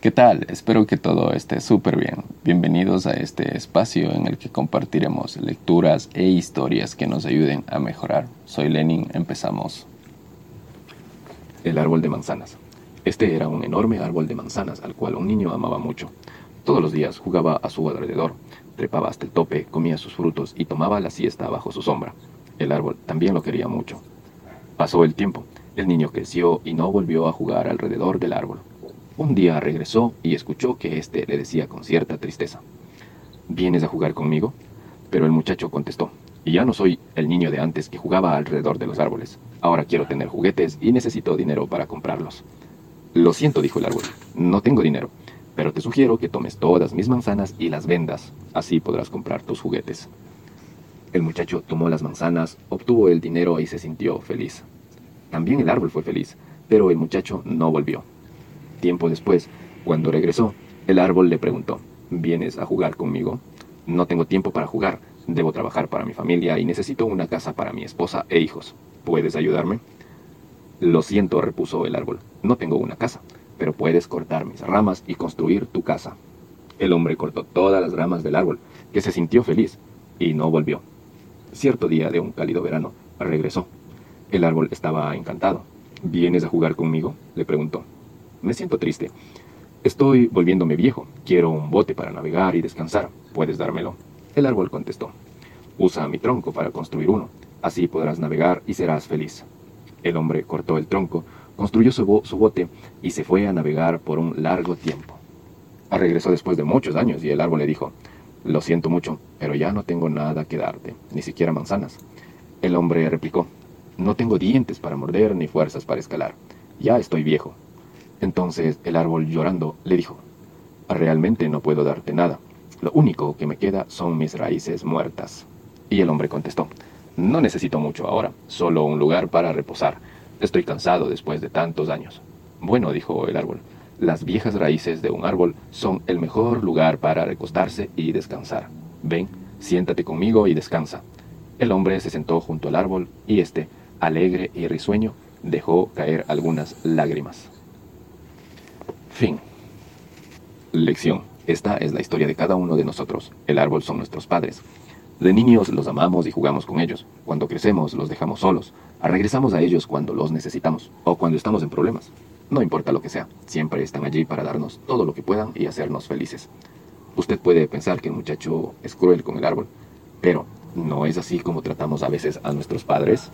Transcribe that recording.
¿Qué tal? Espero que todo esté súper bien. Bienvenidos a este espacio en el que compartiremos lecturas e historias que nos ayuden a mejorar. Soy Lenin, empezamos. El árbol de manzanas. Este era un enorme árbol de manzanas al cual un niño amaba mucho. Todos los días jugaba a su alrededor, trepaba hasta el tope, comía sus frutos y tomaba la siesta bajo su sombra. El árbol también lo quería mucho. Pasó el tiempo. El niño creció y no volvió a jugar alrededor del árbol. Un día regresó y escuchó que éste le decía con cierta tristeza, ¿Vienes a jugar conmigo? Pero el muchacho contestó, ya no soy el niño de antes que jugaba alrededor de los árboles. Ahora quiero tener juguetes y necesito dinero para comprarlos. Lo siento, dijo el árbol, no tengo dinero, pero te sugiero que tomes todas mis manzanas y las vendas. Así podrás comprar tus juguetes. El muchacho tomó las manzanas, obtuvo el dinero y se sintió feliz. También el árbol fue feliz, pero el muchacho no volvió. Tiempo después, cuando regresó, el árbol le preguntó, ¿vienes a jugar conmigo? No tengo tiempo para jugar, debo trabajar para mi familia y necesito una casa para mi esposa e hijos. ¿Puedes ayudarme? Lo siento, repuso el árbol, no tengo una casa, pero puedes cortar mis ramas y construir tu casa. El hombre cortó todas las ramas del árbol, que se sintió feliz, y no volvió. Cierto día de un cálido verano, regresó. El árbol estaba encantado. ¿Vienes a jugar conmigo? le preguntó. Me siento triste. Estoy volviéndome viejo. Quiero un bote para navegar y descansar. ¿Puedes dármelo? El árbol contestó. Usa mi tronco para construir uno. Así podrás navegar y serás feliz. El hombre cortó el tronco, construyó su, bote y se fue a navegar por un largo tiempo. Regresó después de muchos años y el árbol le dijo, Lo siento mucho, pero ya no tengo nada que darte, ni siquiera manzanas. El hombre replicó, No tengo dientes para morder ni fuerzas para escalar. Ya estoy viejo. Entonces el árbol llorando le dijo, Realmente no puedo darte nada. Lo único que me queda son mis raíces muertas. Y el hombre contestó, No necesito mucho ahora, solo un lugar para reposar. Estoy cansado después de tantos años. Bueno, dijo el árbol, las viejas raíces de un árbol son el mejor lugar para recostarse y descansar. Ven, siéntate conmigo y descansa. El hombre se sentó junto al árbol y éste, alegre y risueño, dejó caer algunas lágrimas. Fin. Lección. Esta es la historia de cada uno de nosotros. El árbol son nuestros padres. De niños los amamos y jugamos con ellos. Cuando crecemos los dejamos solos. Regresamos a ellos cuando los necesitamos o cuando estamos en problemas. No importa lo que sea, siempre están allí para darnos todo lo que puedan y hacernos felices. Usted puede pensar que el muchacho es cruel con el árbol, pero ¿no es así como tratamos a veces a nuestros padres?